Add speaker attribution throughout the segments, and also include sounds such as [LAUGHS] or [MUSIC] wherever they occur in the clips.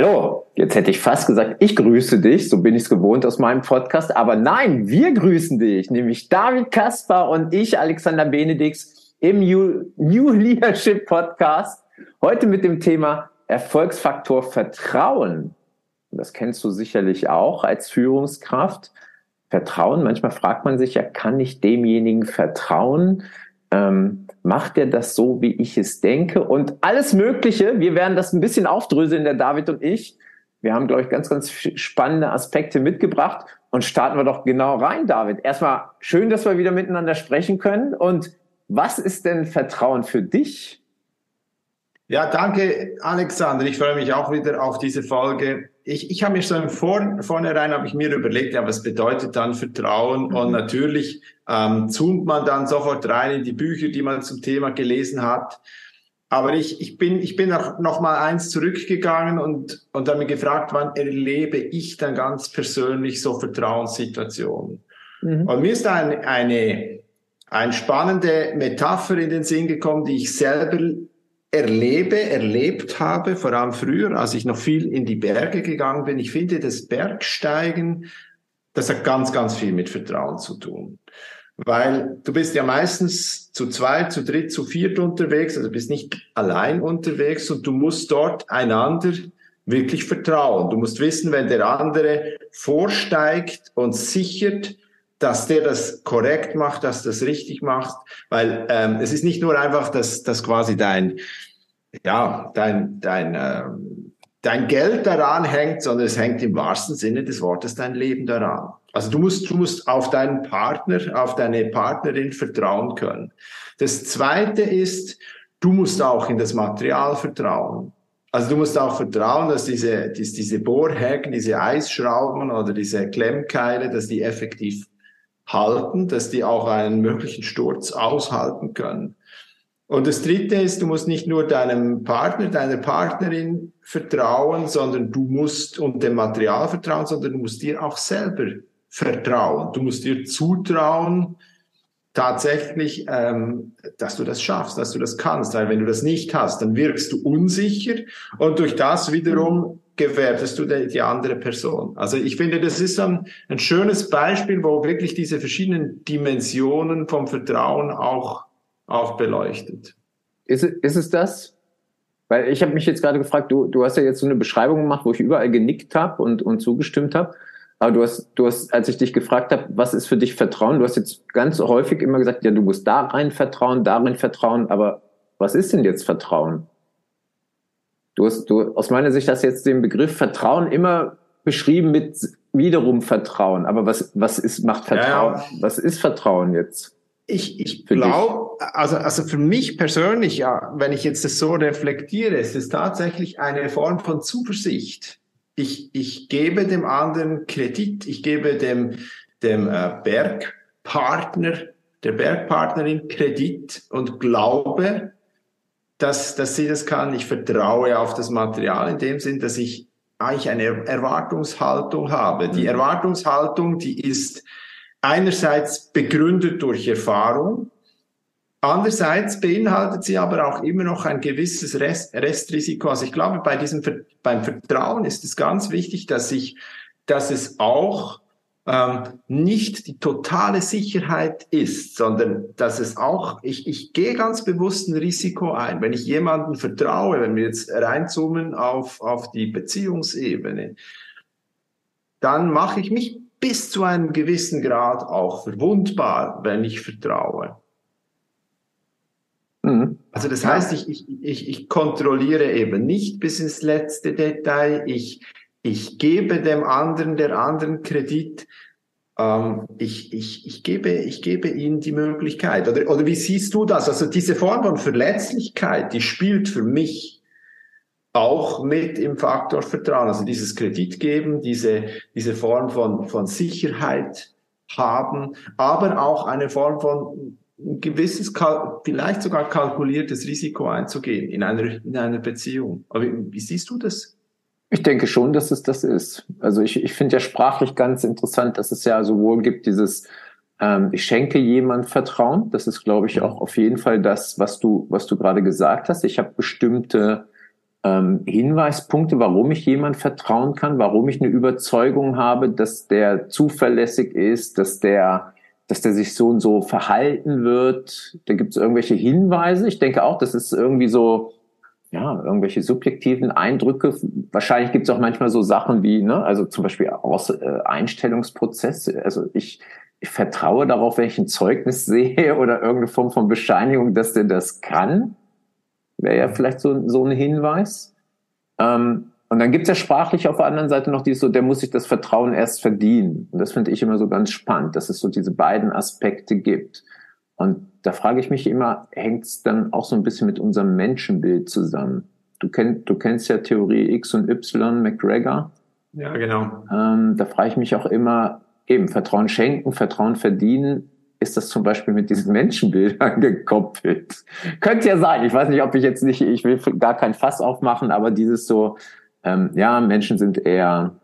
Speaker 1: Hallo, jetzt hätte ich fast gesagt, ich grüße dich, so bin ich es gewohnt aus meinem Podcast, aber nein, wir grüßen dich, nämlich David Kaspar und ich, Alexander Benedix, im New, New [LAUGHS] Leadership Podcast, heute mit dem Thema Erfolgsfaktor Vertrauen. Das kennst du sicherlich auch als Führungskraft. Vertrauen, manchmal fragt man sich ja, kann ich demjenigen vertrauen? Ähm, macht er das so, wie ich es denke? Und alles Mögliche. Wir werden das ein bisschen aufdröseln, der David und ich. Wir haben, glaube ich, ganz, ganz spannende Aspekte mitgebracht und starten wir doch genau rein, David. Erstmal schön, dass wir wieder miteinander sprechen können. Und was ist denn Vertrauen für dich?
Speaker 2: Ja, danke, Alexander. Ich freue mich auch wieder auf diese Folge. Ich, ich habe mir schon vor, vornherein habe ich mir überlegt, ja, was bedeutet dann Vertrauen? Mhm. Und natürlich ähm, zoomt man dann sofort rein in die Bücher, die man zum Thema gelesen hat. Aber ich, ich bin, ich bin noch, noch mal eins zurückgegangen und, und habe mir gefragt, wann erlebe ich dann ganz persönlich so Vertrauenssituationen? Mhm. Und mir ist ein, eine, eine spannende Metapher in den Sinn gekommen, die ich selber erlebe, erlebt habe, vor allem früher, als ich noch viel in die Berge gegangen bin. Ich finde, das Bergsteigen, das hat ganz, ganz viel mit Vertrauen zu tun. Weil du bist ja meistens zu zweit, zu dritt, zu viert unterwegs, also bist nicht allein unterwegs und du musst dort einander wirklich vertrauen. Du musst wissen, wenn der andere vorsteigt und sichert, dass der das korrekt macht, dass das richtig macht, weil ähm, es ist nicht nur einfach, dass, dass quasi dein, ja, dein, dein, ähm, dein Geld daran hängt, sondern es hängt im wahrsten Sinne des Wortes dein Leben daran. Also du musst, du musst auf deinen Partner, auf deine Partnerin vertrauen können. Das zweite ist, du musst auch in das Material vertrauen. Also du musst auch vertrauen, dass diese, diese Bohrhäken, diese Eisschrauben oder diese Klemmkeile, dass die effektiv halten, dass die auch einen möglichen Sturz aushalten können. Und das Dritte ist, du musst nicht nur deinem Partner, deiner Partnerin vertrauen, sondern du musst und dem Material vertrauen, sondern du musst dir auch selber vertrauen. Du musst dir zutrauen, tatsächlich, ähm, dass du das schaffst, dass du das kannst. Weil wenn du das nicht hast, dann wirkst du unsicher und durch das wiederum gefährdest du die, andere Person. Also ich finde, das ist ein, ein schönes Beispiel, wo wirklich diese verschiedenen Dimensionen vom Vertrauen auch, auch beleuchtet.
Speaker 1: Ist, ist es das? Weil ich habe mich jetzt gerade gefragt, du, du hast ja jetzt so eine Beschreibung gemacht, wo ich überall genickt habe und, und zugestimmt habe. Aber du hast, du hast, als ich dich gefragt habe, was ist für dich Vertrauen, du hast jetzt ganz häufig immer gesagt, ja, du musst da rein vertrauen, darin vertrauen, aber was ist denn jetzt Vertrauen? Du hast, du, aus meiner Sicht hast jetzt den Begriff Vertrauen immer beschrieben mit wiederum Vertrauen. Aber was, was ist, macht Vertrauen? Ja. Was ist Vertrauen jetzt?
Speaker 2: Ich, ich glaube, also, also für mich persönlich, ja, wenn ich jetzt das so reflektiere, ist es tatsächlich eine Form von Zuversicht. Ich, ich gebe dem anderen Kredit, ich gebe dem, dem äh, Bergpartner, der Bergpartnerin Kredit und glaube, dass, dass sie das kann. Ich vertraue auf das Material in dem Sinn, dass ich eigentlich eine Erwartungshaltung habe. Die mhm. Erwartungshaltung, die ist einerseits begründet durch Erfahrung, andererseits beinhaltet sie aber auch immer noch ein gewisses Rest, Restrisiko. Also ich glaube, bei diesem, beim Vertrauen ist es ganz wichtig, dass ich, dass es auch ähm, nicht die totale Sicherheit ist, sondern dass es auch, ich, ich gehe ganz bewusst ein Risiko ein. Wenn ich jemandem vertraue, wenn wir jetzt reinzoomen auf, auf die Beziehungsebene, dann mache ich mich bis zu einem gewissen Grad auch verwundbar, wenn ich vertraue. Mhm. Also das heißt, ich, ich, ich, ich kontrolliere eben nicht bis ins letzte Detail. Ich, ich gebe dem anderen, der anderen Kredit. Ähm, ich, ich, ich, gebe, ich gebe ihnen die Möglichkeit. Oder, oder wie siehst du das? Also diese Form von Verletzlichkeit, die spielt für mich auch mit im Faktor Vertrauen. Also dieses Kredit geben, diese, diese Form von, von Sicherheit haben, aber auch eine Form von ein gewisses, vielleicht sogar kalkuliertes Risiko einzugehen in einer, in einer Beziehung. Aber wie, wie siehst du das?
Speaker 1: Ich denke schon, dass es das ist. Also ich, ich finde ja sprachlich ganz interessant, dass es ja sowohl gibt dieses, ähm, ich schenke jemand Vertrauen. Das ist, glaube ich, auch auf jeden Fall das, was du, was du gerade gesagt hast. Ich habe bestimmte ähm, Hinweispunkte, warum ich jemand vertrauen kann, warum ich eine Überzeugung habe, dass der zuverlässig ist, dass der, dass der sich so und so verhalten wird. Da gibt es irgendwelche Hinweise. Ich denke auch, das ist irgendwie so, ja, irgendwelche subjektiven Eindrücke. Wahrscheinlich gibt es auch manchmal so Sachen wie, ne, also zum Beispiel aus äh, Einstellungsprozesse. Also ich, ich vertraue darauf, wenn ich ein Zeugnis [LAUGHS] sehe oder irgendeine Form von Bescheinigung, dass der das kann. Wäre ja vielleicht so, so ein Hinweis. Ähm, und dann gibt's ja sprachlich auf der anderen Seite noch dieses so, der muss sich das Vertrauen erst verdienen. Und das finde ich immer so ganz spannend, dass es so diese beiden Aspekte gibt. Und da frage ich mich immer, hängt's dann auch so ein bisschen mit unserem Menschenbild zusammen? Du, kenn, du kennst ja Theorie X und Y, McGregor.
Speaker 2: Ja, genau.
Speaker 1: Ähm, da frage ich mich auch immer, eben Vertrauen schenken, Vertrauen verdienen ist das zum Beispiel mit diesen Menschenbildern [LAUGHS] gekoppelt. Könnte ja sein. Ich weiß nicht, ob ich jetzt nicht, ich will gar kein Fass aufmachen, aber dieses so, ähm, ja, Menschen sind eher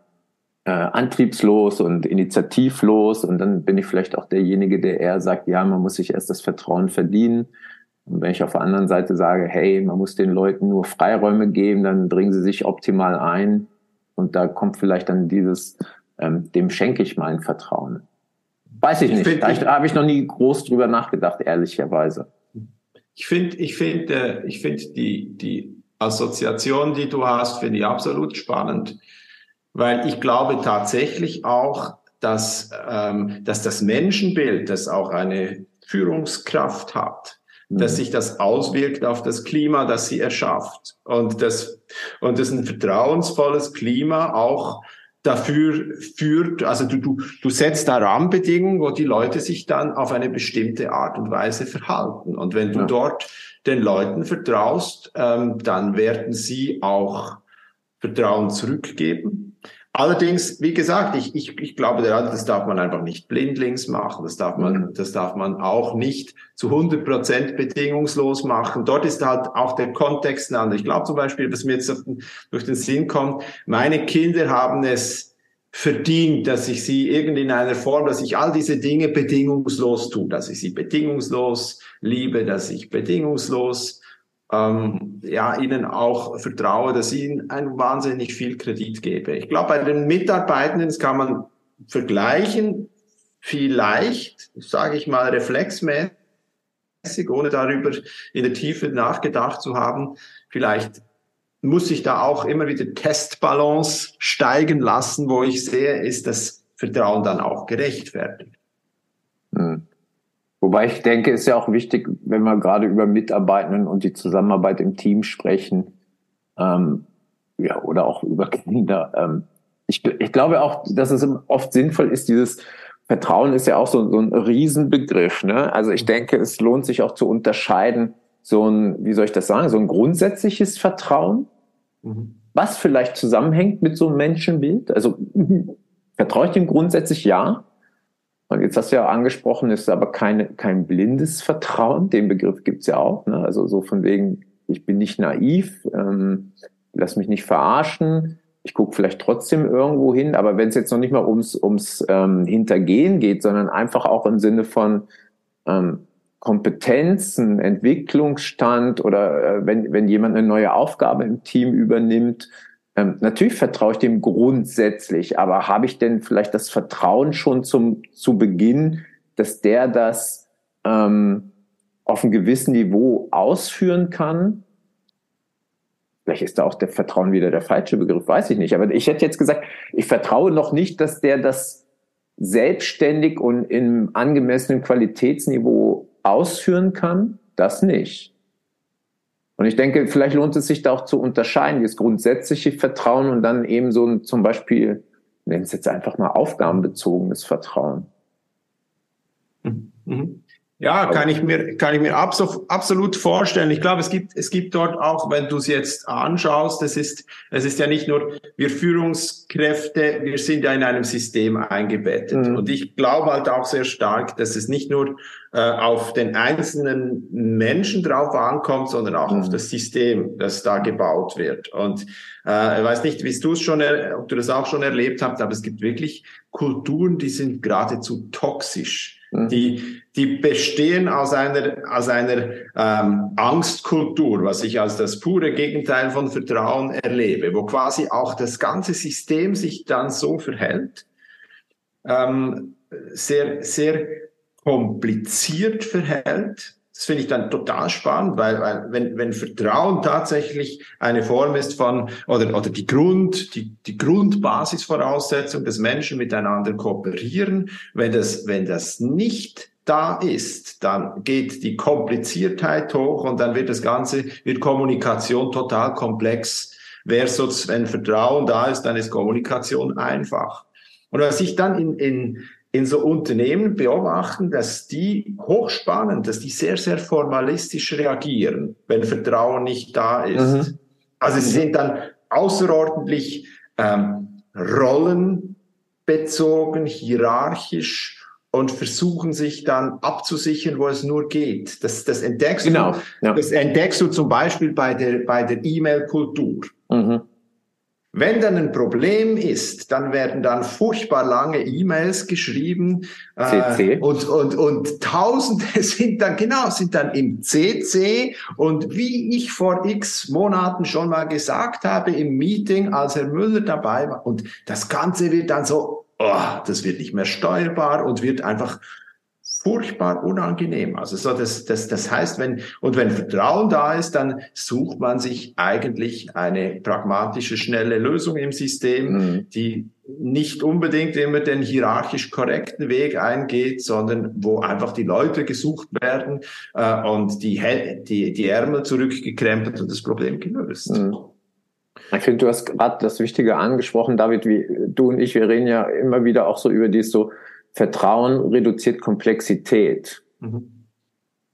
Speaker 1: äh, antriebslos und initiativlos und dann bin ich vielleicht auch derjenige, der eher sagt, ja, man muss sich erst das Vertrauen verdienen. Und wenn ich auf der anderen Seite sage, hey, man muss den Leuten nur Freiräume geben, dann bringen sie sich optimal ein. Und da kommt vielleicht dann dieses, ähm, dem schenke ich mein Vertrauen. Weiß ich, ich nicht. da habe ich noch nie groß drüber nachgedacht, ehrlicherweise.
Speaker 2: Ich finde, ich finde, ich finde die, die Assoziation, die du hast, finde ich absolut spannend, weil ich glaube tatsächlich auch, dass, ähm, dass das Menschenbild, das auch eine Führungskraft hat, mhm. dass sich das auswirkt auf das Klima, das sie erschafft und das und das ein vertrauensvolles Klima auch dafür führt, also du, du, du setzt da Rahmenbedingungen, wo die Leute sich dann auf eine bestimmte Art und Weise verhalten. Und wenn du ja. dort den Leuten vertraust, ähm, dann werden sie auch Vertrauen zurückgeben. Allerdings, wie gesagt, ich, ich, ich glaube, das darf man einfach nicht blindlings machen. Das darf man, mhm. das darf man auch nicht zu 100 Prozent bedingungslos machen. Dort ist halt auch der Kontext ein anderer. Ich glaube zum Beispiel, was mir jetzt den, durch den Sinn kommt, meine Kinder haben es verdient, dass ich sie irgendwie in einer Form, dass ich all diese Dinge bedingungslos tue, dass ich sie bedingungslos liebe, dass ich bedingungslos ähm, ja, ihnen auch vertraue, dass ich ihnen ein wahnsinnig viel Kredit gebe. Ich glaube, bei den Mitarbeitenden das kann man vergleichen, vielleicht, sage ich mal, reflexmäßig, ohne darüber in der Tiefe nachgedacht zu haben, vielleicht muss ich da auch immer wieder Testbalance steigen lassen, wo ich sehe, ist das Vertrauen dann auch gerechtfertigt.
Speaker 1: Hm. Wobei ich denke, ist ja auch wichtig, wenn wir gerade über Mitarbeitenden und die Zusammenarbeit im Team sprechen, ähm, ja, oder auch über [LAUGHS] Kinder. Ähm, ich, ich glaube auch, dass es oft sinnvoll ist, dieses Vertrauen ist ja auch so, so ein Riesenbegriff. Ne? Also ich denke, es lohnt sich auch zu unterscheiden, so ein, wie soll ich das sagen, so ein grundsätzliches Vertrauen, mhm. was vielleicht zusammenhängt mit so einem Menschenbild. Also [LAUGHS] vertraue ich dem grundsätzlich ja, und jetzt hast du ja angesprochen, ist aber keine, kein blindes Vertrauen. Den Begriff gibt's ja auch. Ne? Also so von wegen, ich bin nicht naiv, ähm, lass mich nicht verarschen. Ich gucke vielleicht trotzdem irgendwo hin, aber wenn es jetzt noch nicht mal ums, ums ähm, Hintergehen geht, sondern einfach auch im Sinne von ähm, Kompetenzen, Entwicklungsstand oder äh, wenn, wenn jemand eine neue Aufgabe im Team übernimmt, ähm, natürlich vertraue ich dem grundsätzlich, aber habe ich denn vielleicht das Vertrauen schon zum zu Beginn, dass der das ähm, auf einem gewissen Niveau ausführen kann? Vielleicht ist da auch der Vertrauen wieder der falsche Begriff, weiß ich nicht. Aber ich hätte jetzt gesagt, ich vertraue noch nicht, dass der das selbstständig und im angemessenen Qualitätsniveau ausführen kann. Das nicht. Und ich denke, vielleicht lohnt es sich da auch zu unterscheiden, das grundsätzliche Vertrauen und dann eben so ein, zum Beispiel, nennen es jetzt einfach mal aufgabenbezogenes Vertrauen.
Speaker 2: Mhm. Ja, kann ich mir, kann ich mir absolut vorstellen. Ich glaube, es gibt, es gibt dort auch, wenn du es jetzt anschaust, es ist, es ist ja nicht nur wir Führungskräfte, wir sind ja in einem System eingebettet. Mhm. Und ich glaube halt auch sehr stark, dass es nicht nur äh, auf den einzelnen Menschen drauf ankommt, sondern auch mhm. auf das System, das da gebaut wird. Und äh, ich weiß nicht, wie du es schon, ob du das auch schon erlebt hast, aber es gibt wirklich Kulturen, die sind geradezu toxisch Mhm. Die, die bestehen aus einer, aus einer ähm, Angstkultur, was ich als das pure Gegenteil von Vertrauen erlebe, wo quasi auch das ganze System sich dann so verhält, ähm, sehr, sehr kompliziert verhält. Das finde ich dann total spannend, weil, weil wenn, wenn Vertrauen tatsächlich eine Form ist von, oder, oder die Grund, die, die Grundbasisvoraussetzung, dass Menschen miteinander kooperieren, wenn das, wenn das nicht da ist, dann geht die Kompliziertheit hoch und dann wird das Ganze, wird Kommunikation total komplex. Versus, wenn Vertrauen da ist, dann ist Kommunikation einfach. Und was ich dann in, in, in so Unternehmen beobachten, dass die hochspannend, dass die sehr, sehr formalistisch reagieren, wenn Vertrauen nicht da ist. Mhm. Also sie sind dann außerordentlich ähm, rollenbezogen, hierarchisch und versuchen sich dann abzusichern, wo es nur geht. Das, das, entdeckst, genau, du, ja. das entdeckst du zum Beispiel bei der, bei der E-Mail-Kultur. Mhm. Wenn dann ein Problem ist, dann werden dann furchtbar lange E-Mails geschrieben äh, und, und, und Tausende [LAUGHS] sind dann, genau, sind dann im CC und wie ich vor x Monaten schon mal gesagt habe im Meeting, als Herr Müller dabei war und das Ganze wird dann so oh, das wird nicht mehr steuerbar und wird einfach furchtbar unangenehm. Also so das, das, das heißt, wenn, und wenn Vertrauen da ist, dann sucht man sich eigentlich eine pragmatische, schnelle Lösung im System, mhm. die nicht unbedingt immer den hierarchisch korrekten Weg eingeht, sondern wo einfach die Leute gesucht werden äh, und die, die, die Ärmel zurückgekrempelt und das Problem gelöst. Mhm.
Speaker 1: Ich finde, du hast gerade das Wichtige angesprochen, David, wie du und ich, wir reden ja immer wieder auch so über dies so Vertrauen reduziert Komplexität. Mhm.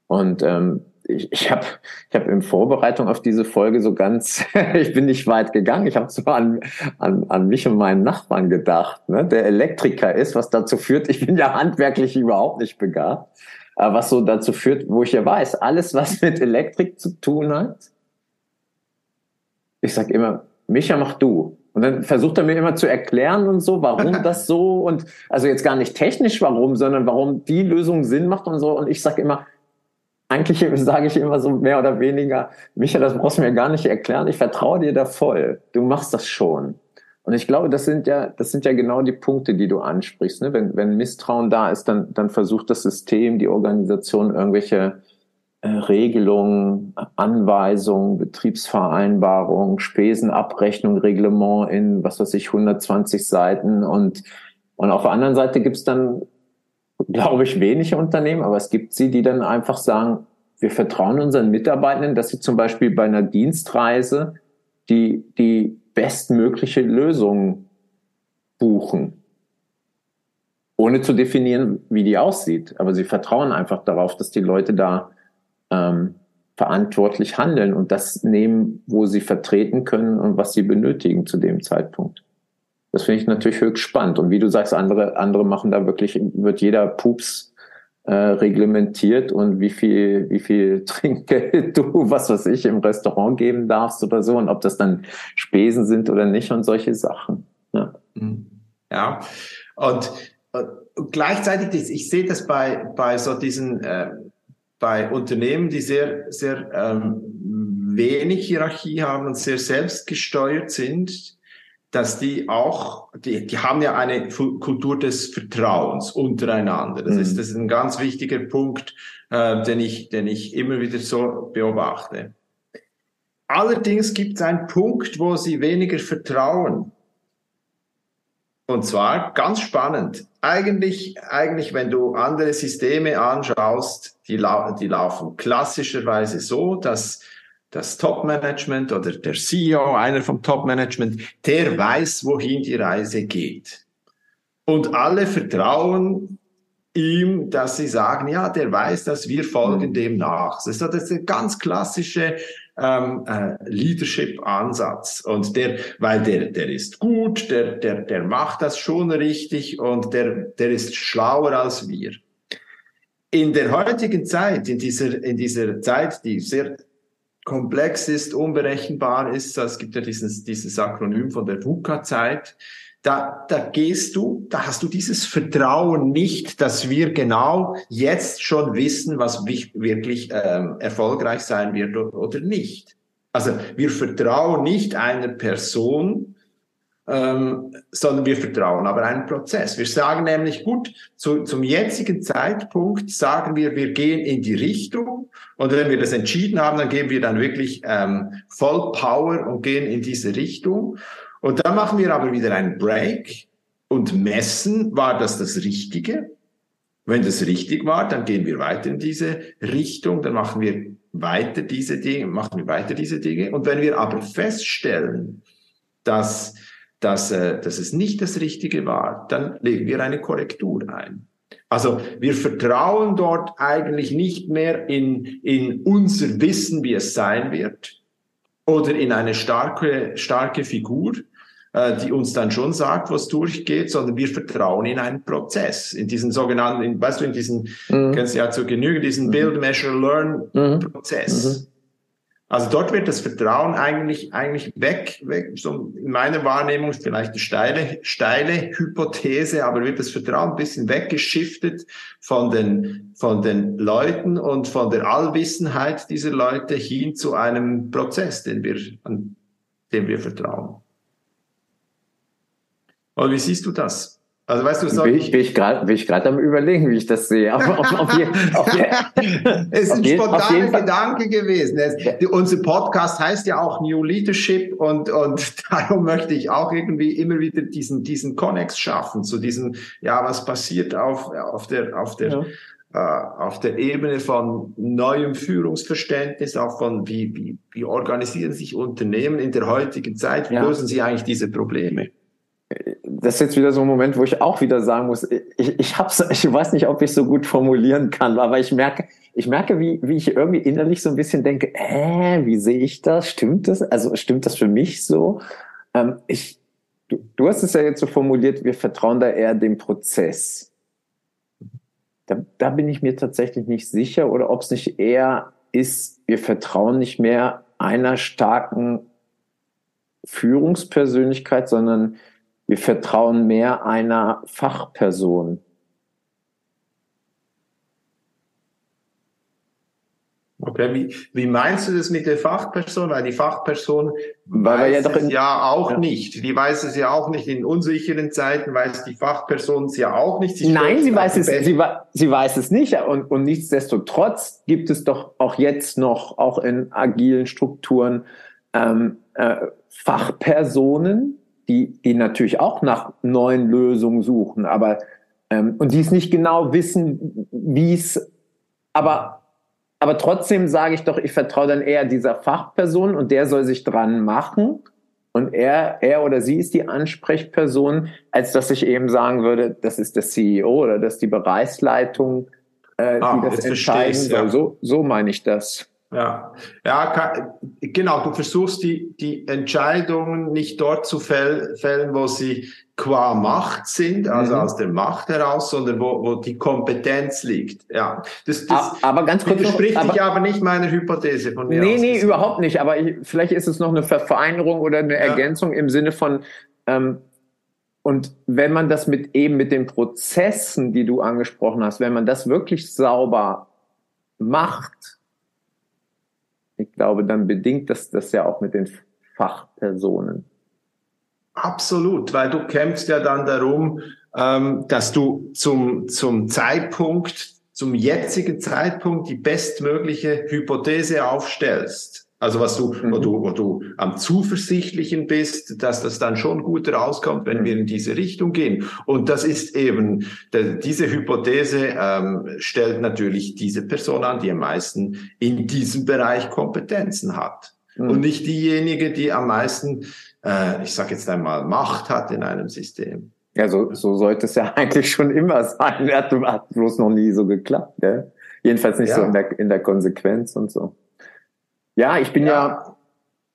Speaker 1: Und ähm, ich, ich habe ich hab in Vorbereitung auf diese Folge so ganz, [LAUGHS] ich bin nicht weit gegangen, ich habe so an, an, an mich und meinen Nachbarn gedacht, ne, der Elektriker ist, was dazu führt, ich bin ja handwerklich überhaupt nicht begabt, aber was so dazu führt, wo ich ja weiß, alles, was mit Elektrik zu tun hat, ich sag immer, Micha, mach du. Und dann versucht er mir immer zu erklären und so, warum [LAUGHS] das so und also jetzt gar nicht technisch warum, sondern warum die Lösung Sinn macht und so. Und ich sage immer, eigentlich [LAUGHS] sage ich immer so mehr oder weniger, Micha, das brauchst du mir gar nicht erklären. Ich vertraue dir da voll. Du machst das schon. Und ich glaube, das sind ja, das sind ja genau die Punkte, die du ansprichst. Ne? Wenn, wenn Misstrauen da ist, dann, dann versucht das System, die Organisation irgendwelche Regelungen, Anweisungen, Betriebsvereinbarung, Spesenabrechnung, Reglement in, was weiß ich, 120 Seiten und, und auf der anderen Seite gibt's dann, glaube ich, wenige Unternehmen, aber es gibt sie, die dann einfach sagen, wir vertrauen unseren Mitarbeitenden, dass sie zum Beispiel bei einer Dienstreise die, die bestmögliche Lösung buchen. Ohne zu definieren, wie die aussieht. Aber sie vertrauen einfach darauf, dass die Leute da ähm, verantwortlich handeln und das nehmen, wo sie vertreten können und was sie benötigen zu dem Zeitpunkt. Das finde ich natürlich höchst spannend. Und wie du sagst, andere, andere machen da wirklich, wird jeder Pups äh, reglementiert und wie viel, wie viel [LAUGHS] Trinkgeld du, was weiß ich, im Restaurant geben darfst oder so und ob das dann Spesen sind oder nicht und solche Sachen.
Speaker 2: Ja, mhm. ja. und, und gleichzeitig, ich sehe das bei, bei so diesen äh, bei Unternehmen, die sehr, sehr ähm, wenig Hierarchie haben und sehr selbstgesteuert sind, dass die auch, die, die haben ja eine Kultur des Vertrauens untereinander. Das, mhm. ist, das ist ein ganz wichtiger Punkt, äh, den, ich, den ich immer wieder so beobachte. Allerdings gibt es einen Punkt, wo sie weniger vertrauen. Und zwar ganz spannend. Eigentlich, eigentlich, wenn du andere Systeme anschaust, die, lau die laufen klassischerweise so, dass das Top-Management oder der CEO, einer vom Top-Management, der weiß, wohin die Reise geht. Und alle vertrauen ihm, dass sie sagen, ja, der weiß, dass wir folgen mhm. dem nach. Das ist, das eine ganz klassische ähm, äh, Leadership-Ansatz. Und der, weil der, der ist gut, der, der, der macht das schon richtig und der, der ist schlauer als wir. In der heutigen Zeit, in dieser, in dieser Zeit, die sehr komplex ist, unberechenbar ist, es gibt ja dieses, dieses Akronym von der VUCA-Zeit, da, da gehst du, da hast du dieses Vertrauen nicht, dass wir genau jetzt schon wissen, was wirklich ähm, erfolgreich sein wird oder nicht. Also wir vertrauen nicht einer Person, ähm, sondern wir vertrauen aber einem Prozess. Wir sagen nämlich, gut, zu, zum jetzigen Zeitpunkt sagen wir, wir gehen in die Richtung und wenn wir das entschieden haben, dann geben wir dann wirklich ähm, voll Power und gehen in diese Richtung. Und dann machen wir aber wieder einen Break und messen, war das das Richtige? Wenn das richtig war, dann gehen wir weiter in diese Richtung, dann machen wir weiter diese Dinge, machen wir weiter diese Dinge. Und wenn wir aber feststellen, dass, dass, äh, dass es nicht das Richtige war, dann legen wir eine Korrektur ein. Also wir vertrauen dort eigentlich nicht mehr in, in unser Wissen, wie es sein wird, oder in eine starke, starke Figur, die uns dann schon sagt, was durchgeht, sondern wir vertrauen in einen Prozess, in diesen sogenannten, in, weißt du, in diesen, mhm. kennst du ja zu Genüge, diesen mhm. Build, Measure, Learn mhm. Prozess. Mhm. Also dort wird das Vertrauen eigentlich, eigentlich weg, weg, so in meiner Wahrnehmung vielleicht eine steile, steile Hypothese, aber wird das Vertrauen ein bisschen weggeschiftet von den, von den Leuten und von der Allwissenheit dieser Leute hin zu einem Prozess, den wir, an dem wir vertrauen. Oder wie siehst du das?
Speaker 1: Also weißt du, soll bin ich, bin ich gerade bin ich gerade am überlegen, wie ich das sehe. Auf, auf, auf je, [LAUGHS]
Speaker 2: je, es ist ein spontaner Gedanke gewesen. Es, unser Podcast heißt ja auch New Leadership und und [LAUGHS] darum möchte ich auch irgendwie immer wieder diesen diesen Connex schaffen zu diesem ja was passiert auf auf der auf der ja. Uh, auf der Ebene von neuem Führungsverständnis, auch von wie, wie, wie organisieren sich Unternehmen in der heutigen Zeit, wie ja. lösen sie eigentlich diese Probleme?
Speaker 1: Das ist jetzt wieder so ein Moment, wo ich auch wieder sagen muss, ich, ich hab's, ich weiß nicht, ob ich so gut formulieren kann, aber ich merke, ich merke, wie, wie ich irgendwie innerlich so ein bisschen denke, äh, wie sehe ich das? Stimmt das? Also stimmt das für mich so? Ähm, ich, du, du hast es ja jetzt so formuliert, wir vertrauen da eher dem Prozess. Da, da bin ich mir tatsächlich nicht sicher oder ob es nicht eher ist, wir vertrauen nicht mehr einer starken Führungspersönlichkeit, sondern wir vertrauen mehr einer Fachperson.
Speaker 2: Okay, wie, wie meinst du das mit der Fachperson? Weil die Fachperson Weil weiß ja es ja auch ja. nicht. Die weiß es ja auch nicht. In unsicheren Zeiten weiß die Fachperson es ja auch nicht.
Speaker 1: Sie Nein, sie weiß es, sie, sie weiß es nicht. Und, und nichtsdestotrotz gibt es doch auch jetzt noch, auch in agilen Strukturen, ähm, äh, Fachpersonen, die, die natürlich auch nach neuen Lösungen suchen, aber ähm, und die es nicht genau wissen, wie es, aber, aber trotzdem sage ich doch, ich vertraue dann eher dieser Fachperson und der soll sich dran machen und er, er oder sie ist die Ansprechperson, als dass ich eben sagen würde, das ist der CEO oder das ist die Bereichsleitung, äh, ah, die das entscheiden soll. Ja. So, so meine ich das.
Speaker 2: Ja, ja, genau. Du versuchst die, die Entscheidungen nicht dort zu fällen, wo sie qua Macht sind, also mhm. aus der Macht heraus, sondern wo, wo die Kompetenz liegt. Ja,
Speaker 1: das, das aber ganz kurz
Speaker 2: widerspricht noch, aber, sich aber nicht meiner Hypothese
Speaker 1: von mir. Nee, aus. nee, überhaupt nicht. Aber ich, vielleicht ist es noch eine Verfeinerung oder eine ja. Ergänzung im Sinne von, ähm, und wenn man das mit eben mit den Prozessen, die du angesprochen hast, wenn man das wirklich sauber macht, ich glaube, dann bedingt das das ja auch mit den Fachpersonen.
Speaker 2: Absolut, weil du kämpfst ja dann darum, ähm, dass du zum, zum Zeitpunkt, zum jetzigen Zeitpunkt die bestmögliche Hypothese aufstellst. Also was du, mhm. wo du, wo du am zuversichtlichen bist, dass das dann schon gut rauskommt, wenn mhm. wir in diese Richtung gehen. Und das ist eben, diese Hypothese ähm, stellt natürlich diese Person an, die am meisten in diesem Bereich Kompetenzen hat. Mhm. Und nicht diejenige, die am meisten, äh, ich sage jetzt einmal, Macht hat in einem System.
Speaker 1: Ja, so, so sollte es ja [LAUGHS] eigentlich schon immer sein. Hat, hat bloß noch nie so geklappt. Gell? Jedenfalls nicht ja. so in der, in der Konsequenz und so. Ja, ich bin ja, ja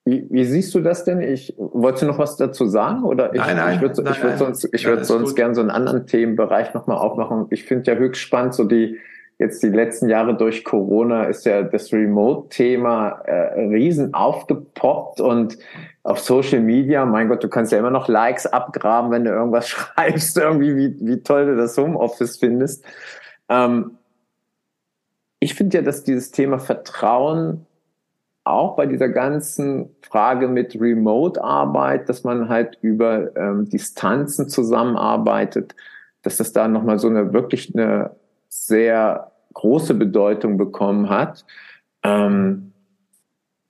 Speaker 1: wie, wie, siehst du das denn? Ich wolltest du noch was dazu sagen oder ich, nein, nein, ich würde ich würd sonst ich würde sonst gern so einen anderen Themenbereich nochmal aufmachen. Ich finde ja höchst spannend so die jetzt die letzten Jahre durch Corona ist ja das Remote-Thema äh, riesen aufgepoppt und auf Social Media, mein Gott, du kannst ja immer noch Likes abgraben, wenn du irgendwas [LAUGHS] schreibst, irgendwie, wie, wie toll du das Homeoffice findest. Ähm, ich finde ja, dass dieses Thema Vertrauen auch bei dieser ganzen Frage mit Remote-Arbeit, dass man halt über ähm, Distanzen zusammenarbeitet, dass das da nochmal so eine wirklich eine sehr große Bedeutung bekommen hat. Ähm,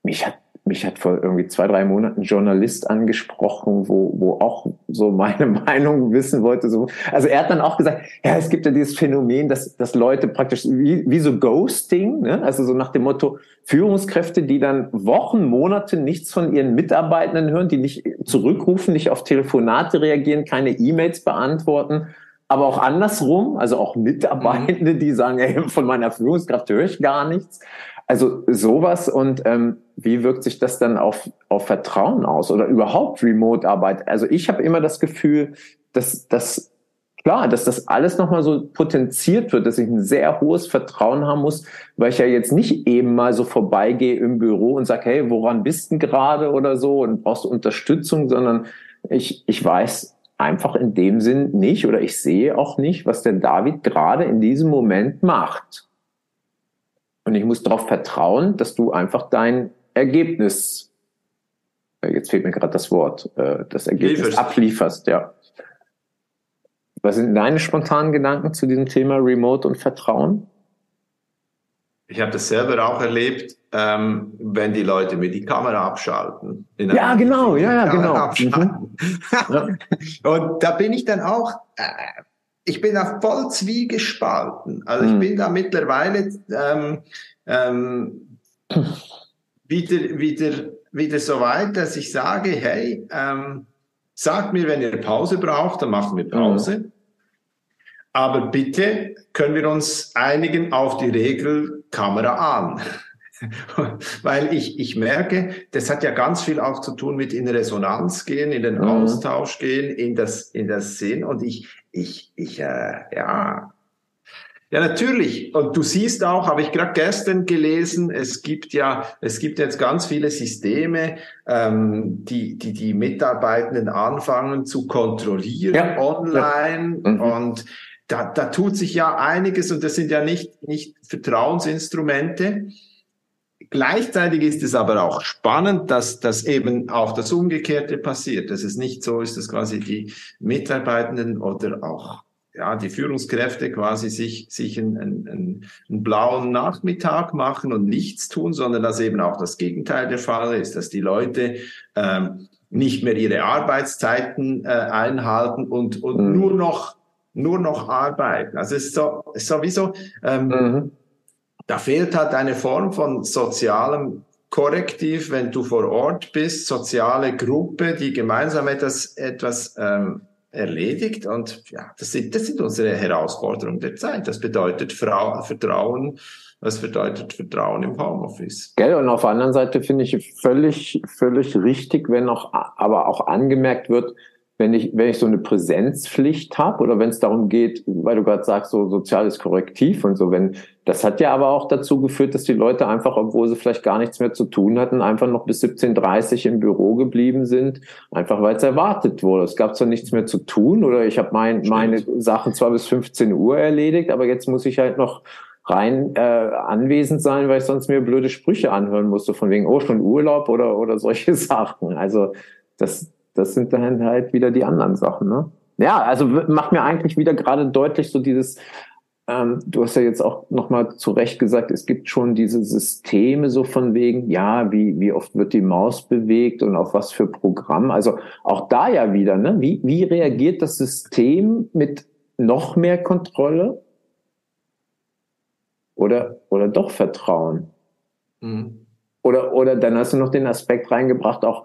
Speaker 1: mich hat mich hat vor irgendwie zwei, drei Monaten ein Journalist angesprochen, wo, wo auch so meine [LAUGHS] Meinung wissen wollte. So. Also er hat dann auch gesagt, ja, es gibt ja dieses Phänomen, dass, dass Leute praktisch wie, wie so Ghosting, ne? also so nach dem Motto Führungskräfte, die dann Wochen, Monate nichts von ihren Mitarbeitenden hören, die nicht zurückrufen, nicht auf Telefonate reagieren, keine E-Mails beantworten, aber auch andersrum, also auch Mitarbeitende, die sagen, ey, von meiner Führungskraft höre ich gar nichts. Also sowas und ähm, wie wirkt sich das dann auf, auf Vertrauen aus oder überhaupt Remote-Arbeit? Also ich habe immer das Gefühl, dass, dass klar, dass das alles nochmal so potenziert wird, dass ich ein sehr hohes Vertrauen haben muss, weil ich ja jetzt nicht eben mal so vorbeigehe im Büro und sage, hey, woran bist du gerade oder so und brauchst du Unterstützung, sondern ich, ich weiß einfach in dem Sinn nicht oder ich sehe auch nicht, was der David gerade in diesem Moment macht. Und ich muss darauf vertrauen, dass du einfach dein Ergebnis, äh, jetzt fehlt mir gerade das Wort, äh, das Ergebnis Lieferst. ablieferst, ja. Was sind deine spontanen Gedanken zu diesem Thema Remote und Vertrauen?
Speaker 2: Ich habe das selber auch erlebt, ähm, wenn die Leute mir die Kamera abschalten.
Speaker 1: Ja, genau, ja, ja, genau. Mhm.
Speaker 2: ja. [LAUGHS] Und da bin ich dann auch, äh, ich bin da voll zwiegespalten. Also ich hm. bin da mittlerweile ähm, ähm, wieder, wieder, wieder so weit, dass ich sage, hey, ähm, sagt mir, wenn ihr Pause braucht, dann machen wir Pause. Hm. Aber bitte können wir uns einigen auf die Regel Kamera an. [LAUGHS] Weil ich, ich merke, das hat ja ganz viel auch zu tun mit in Resonanz gehen, in den mhm. Austausch gehen, in das, in das Sinn. Und ich, ich, ich, äh, ja. Ja, natürlich. Und du siehst auch, habe ich gerade gestern gelesen, es gibt ja, es gibt jetzt ganz viele Systeme, ähm, die, die die Mitarbeitenden anfangen zu kontrollieren ja. online ja. Mhm. und da, da tut sich ja einiges und das sind ja nicht, nicht Vertrauensinstrumente. Gleichzeitig ist es aber auch spannend, dass, dass eben auch das Umgekehrte passiert, dass es nicht so ist, dass quasi die Mitarbeitenden oder auch ja, die Führungskräfte quasi sich, sich einen, einen, einen blauen Nachmittag machen und nichts tun, sondern dass eben auch das Gegenteil der Fall ist, dass die Leute ähm, nicht mehr ihre Arbeitszeiten äh, einhalten und, und mhm. nur noch nur noch arbeiten. Also es ist so, es ist sowieso ähm, mhm da fehlt halt eine Form von sozialem Korrektiv, wenn du vor Ort bist, soziale Gruppe, die gemeinsam etwas, etwas ähm, erledigt. Und ja, das sind, das sind unsere Herausforderungen der Zeit. Das bedeutet Frau, Vertrauen, das bedeutet Vertrauen im Homeoffice.
Speaker 1: Gell, und auf der anderen Seite finde ich völlig, völlig richtig, wenn auch, aber auch angemerkt wird, wenn ich, wenn ich so eine Präsenzpflicht habe oder wenn es darum geht, weil du gerade sagst, so soziales Korrektiv und so, wenn, das hat ja aber auch dazu geführt, dass die Leute einfach, obwohl sie vielleicht gar nichts mehr zu tun hatten, einfach noch bis 17.30 im Büro geblieben sind, einfach weil es erwartet wurde. Es gab zwar nichts mehr zu tun oder ich habe mein, meine Sachen zwar bis 15 Uhr erledigt, aber jetzt muss ich halt noch rein äh, anwesend sein, weil ich sonst mir blöde Sprüche anhören musste, von wegen, oh, schon Urlaub oder, oder solche [LAUGHS] Sachen. Also das, das sind dann halt wieder die anderen Sachen, ne? Ja, also macht mir eigentlich wieder gerade deutlich so dieses, ähm, du hast ja jetzt auch nochmal zu Recht gesagt, es gibt schon diese Systeme so von wegen, ja, wie, wie oft wird die Maus bewegt und auf was für Programm. Also auch da ja wieder, ne? Wie, wie reagiert das System mit noch mehr Kontrolle? Oder, oder doch Vertrauen? Mhm. Oder, oder dann hast du noch den Aspekt reingebracht, auch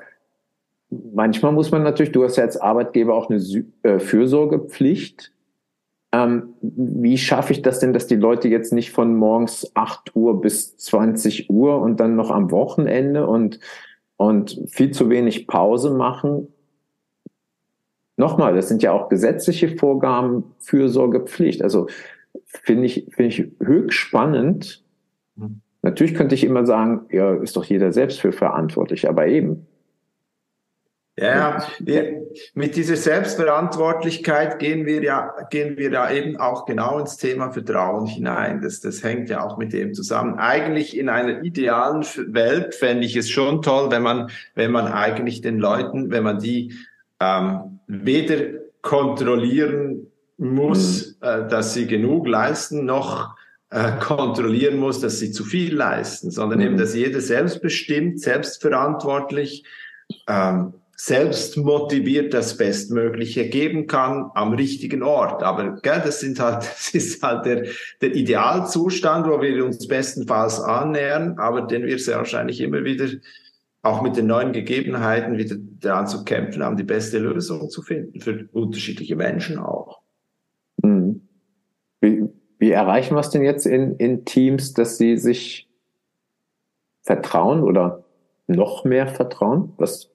Speaker 1: manchmal muss man natürlich, du hast ja als Arbeitgeber auch eine äh, Fürsorgepflicht. Ähm, wie schaffe ich das denn, dass die Leute jetzt nicht von morgens 8 Uhr bis 20 Uhr und dann noch am Wochenende und, und viel zu wenig Pause machen? Nochmal, das sind ja auch gesetzliche Vorgaben, Fürsorgepflicht. Also finde ich, finde ich höchst spannend. Mhm. Natürlich könnte ich immer sagen, ja, ist doch jeder selbst für verantwortlich, aber eben,
Speaker 2: ja, wir, mit dieser Selbstverantwortlichkeit gehen wir ja, gehen wir ja eben auch genau ins Thema Vertrauen hinein. Das, das hängt ja auch mit dem zusammen. Eigentlich in einer idealen Welt fände ich es schon toll, wenn man, wenn man eigentlich den Leuten, wenn man die ähm, weder kontrollieren muss, mhm. äh, dass sie genug leisten, noch äh, kontrollieren muss, dass sie zu viel leisten, sondern mhm. eben, dass jeder selbstbestimmt, selbstverantwortlich ähm, selbst motiviert das Bestmögliche geben kann am richtigen Ort. Aber gell, das, sind halt, [LAUGHS] das ist halt der, der Idealzustand, wo wir uns bestenfalls annähern, aber den wir sehr wahrscheinlich immer wieder auch mit den neuen Gegebenheiten wieder daran zu kämpfen haben, die beste Lösung zu finden, für unterschiedliche Menschen auch.
Speaker 1: Mhm. Wie, wie erreichen wir es denn jetzt in, in Teams, dass sie sich vertrauen oder noch mehr vertrauen? Was,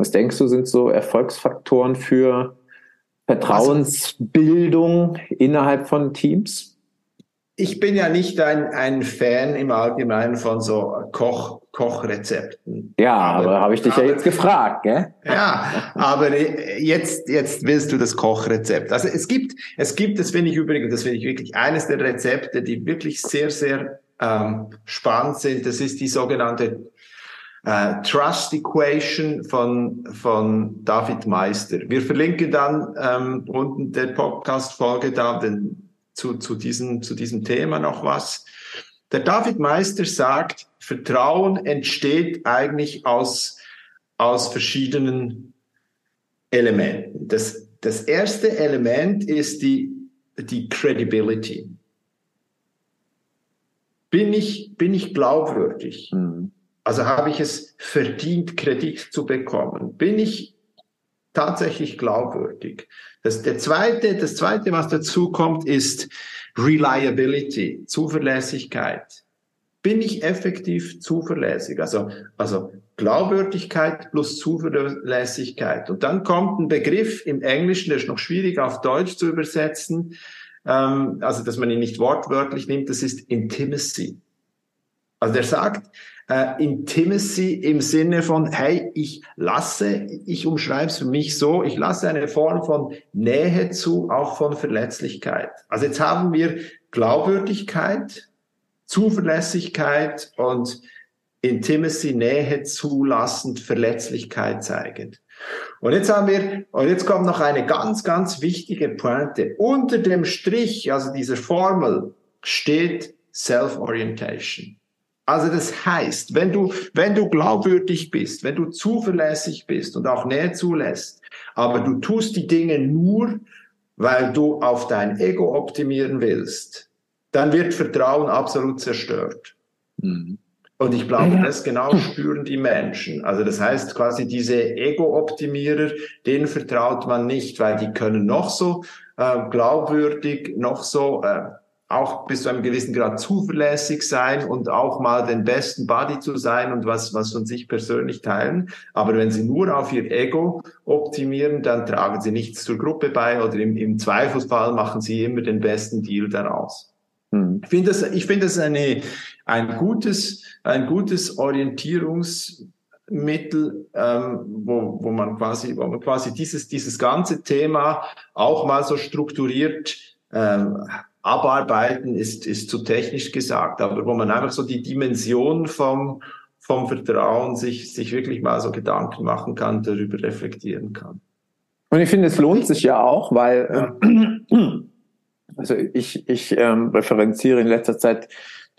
Speaker 1: was denkst du, sind so Erfolgsfaktoren für Vertrauensbildung innerhalb von Teams?
Speaker 2: Ich bin ja nicht ein, ein Fan im Allgemeinen von so Koch, Kochrezepten.
Speaker 1: Ja, aber, aber habe ich dich aber, ja jetzt gefragt, gell?
Speaker 2: Ja, aber jetzt, jetzt willst du das Kochrezept. Also es gibt, es gibt, das finde ich übrigens, das finde ich wirklich eines der Rezepte, die wirklich sehr, sehr ähm, spannend sind. Das ist die sogenannte Uh, Trust Equation von, von David Meister. Wir verlinken dann ähm, unten der Podcast-Folge da den, zu, zu, diesem, zu diesem Thema noch was. Der David Meister sagt, Vertrauen entsteht eigentlich aus, aus verschiedenen Elementen. Das, das erste Element ist die, die Credibility. Bin ich, bin ich glaubwürdig? Mhm also habe ich es verdient, Kredit zu bekommen? Bin ich tatsächlich glaubwürdig? Das, der zweite, das zweite, was dazu kommt, ist Reliability, Zuverlässigkeit. Bin ich effektiv zuverlässig? Also, also Glaubwürdigkeit plus Zuverlässigkeit. Und dann kommt ein Begriff im Englischen, der ist noch schwierig auf Deutsch zu übersetzen, ähm, also dass man ihn nicht wortwörtlich nimmt, das ist Intimacy. Also der sagt, äh, Intimacy im Sinne von, hey, ich lasse, ich umschreibe es für mich so, ich lasse eine Form von Nähe zu, auch von Verletzlichkeit. Also jetzt haben wir Glaubwürdigkeit, Zuverlässigkeit und Intimacy, Nähe zulassend, Verletzlichkeit zeigend. Und jetzt haben wir, und jetzt kommt noch eine ganz, ganz wichtige Pointe. Unter dem Strich, also dieser Formel, steht Self-Orientation. Also das heißt, wenn du, wenn du glaubwürdig bist, wenn du zuverlässig bist und auch Nähe zulässt, aber du tust die Dinge nur, weil du auf dein Ego optimieren willst, dann wird Vertrauen absolut zerstört. Mhm. Und ich glaube, ja. das genau spüren die Menschen. Also das heißt quasi diese Ego-Optimierer, denen vertraut man nicht, weil die können noch so äh, glaubwürdig, noch so äh, auch bis zu einem gewissen Grad zuverlässig sein und auch mal den besten Buddy zu sein und was, was von sich persönlich teilen. Aber wenn sie nur auf ihr Ego optimieren, dann tragen sie nichts zur Gruppe bei oder im, im Zweifelsfall machen sie immer den besten Deal daraus. Hm. Ich finde das, ich finde das eine, ein gutes, ein gutes Orientierungsmittel, ähm, wo, wo man quasi, wo man quasi dieses, dieses ganze Thema auch mal so strukturiert ähm, abarbeiten ist, ist zu technisch gesagt, aber wo man einfach so die Dimension vom, vom Vertrauen sich, sich wirklich mal so Gedanken machen kann, darüber reflektieren kann.
Speaker 1: Und ich finde, es lohnt sich ja auch, weil ja. also ich, ich ähm, referenziere in letzter Zeit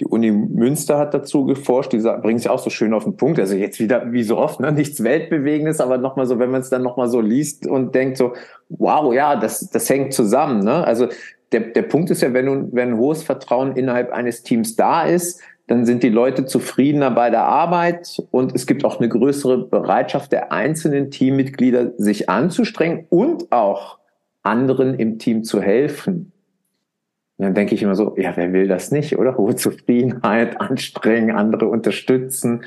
Speaker 1: die Uni Münster hat dazu geforscht, die bringt es ja auch so schön auf den Punkt. Also jetzt wieder, wie so oft, ne, nichts Weltbewegendes, aber nochmal so, wenn man es dann nochmal so liest und denkt so, wow, ja, das, das hängt zusammen. Ne? Also der, der Punkt ist ja, wenn, du, wenn hohes Vertrauen innerhalb eines Teams da ist, dann sind die Leute zufriedener bei der Arbeit und es gibt auch eine größere Bereitschaft der einzelnen Teammitglieder, sich anzustrengen und auch anderen im Team zu helfen. Und dann denke ich immer so, ja, wer will das nicht, oder? Hohe Zufriedenheit, anstrengen, andere unterstützen.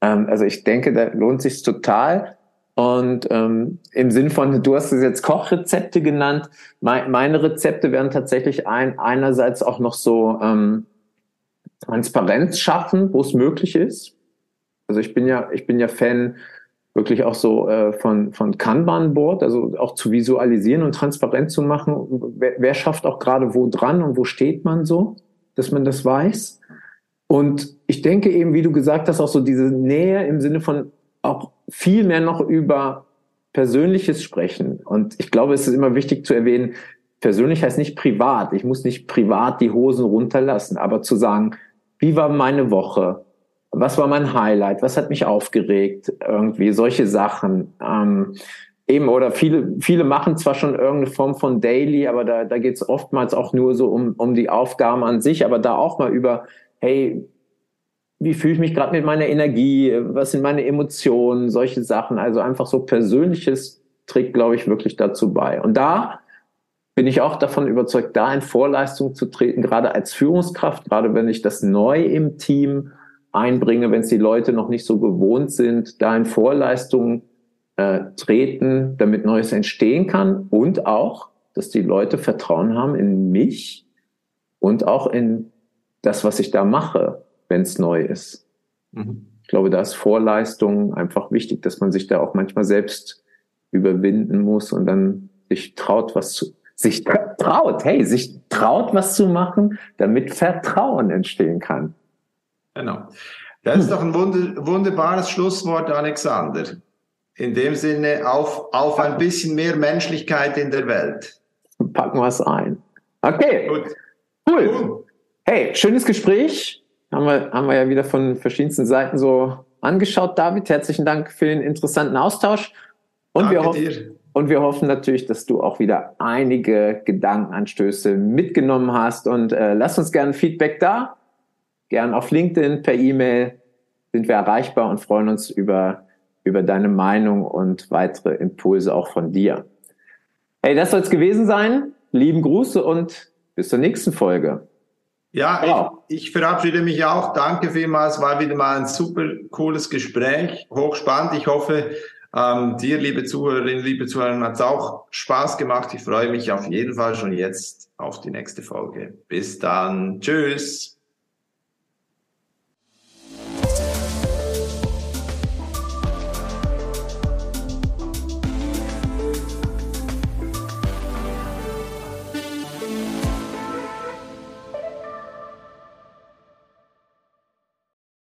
Speaker 1: Ähm, also ich denke, da lohnt sich total. Und ähm, im Sinn von, du hast es jetzt Kochrezepte genannt. Me meine Rezepte werden tatsächlich ein, einerseits auch noch so ähm, Transparenz schaffen, wo es möglich ist. Also ich bin ja, ich bin ja Fan wirklich auch so äh, von, von Kanban-Board, also auch zu visualisieren und transparent zu machen. Wer, wer schafft auch gerade wo dran und wo steht man so, dass man das weiß. Und ich denke eben, wie du gesagt hast, auch so diese Nähe im Sinne von auch viel mehr noch über Persönliches sprechen. Und ich glaube, es ist immer wichtig zu erwähnen, persönlich heißt nicht privat. Ich muss nicht privat die Hosen runterlassen, aber zu sagen, wie war meine Woche? Was war mein Highlight? Was hat mich aufgeregt? Irgendwie solche Sachen. Ähm, eben, oder viele, viele machen zwar schon irgendeine Form von Daily, aber da, da geht es oftmals auch nur so um, um die Aufgaben an sich, aber da auch mal über, hey, wie fühle ich mich gerade mit meiner Energie, was sind meine Emotionen, solche Sachen. Also einfach so persönliches trägt, glaube ich, wirklich dazu bei. Und da bin ich auch davon überzeugt, da in Vorleistung zu treten, gerade als Führungskraft, gerade wenn ich das neu im Team einbringe, wenn es die Leute noch nicht so gewohnt sind, da in Vorleistung äh, treten, damit Neues entstehen kann und auch, dass die Leute Vertrauen haben in mich und auch in das, was ich da mache wenn es neu ist. Mhm. Ich glaube, da ist Vorleistung einfach wichtig, dass man sich da auch manchmal selbst überwinden muss und dann sich traut, was zu, sich traut, hey, sich traut, was zu machen, damit Vertrauen entstehen kann.
Speaker 2: Genau. Das ist doch ein wunderbares Schlusswort, Alexander. In dem Sinne, auf, auf ein bisschen mehr Menschlichkeit in der Welt.
Speaker 1: Packen wir es ein. Okay. Gut. Cool. Hey, schönes Gespräch haben wir, haben wir ja wieder von verschiedensten Seiten so angeschaut. David, herzlichen Dank für den interessanten Austausch. Und, Danke wir hoffen, dir. und wir hoffen natürlich, dass du auch wieder einige Gedankenanstöße mitgenommen hast. Und äh, lass uns gerne Feedback da. Gern auf LinkedIn, per E-Mail sind wir erreichbar und freuen uns über, über deine Meinung und weitere Impulse auch von dir. Hey, das soll es gewesen sein. Lieben Grüße und bis zur nächsten Folge.
Speaker 2: Ja, genau. ich, ich, verabschiede mich auch. Danke vielmals. War wieder mal ein super cooles Gespräch. Hochspannend. Ich hoffe, ähm, dir, liebe Zuhörerinnen, liebe Zuhörer, hat es auch Spaß gemacht. Ich freue mich auf jeden Fall schon jetzt auf die nächste Folge. Bis dann. Tschüss.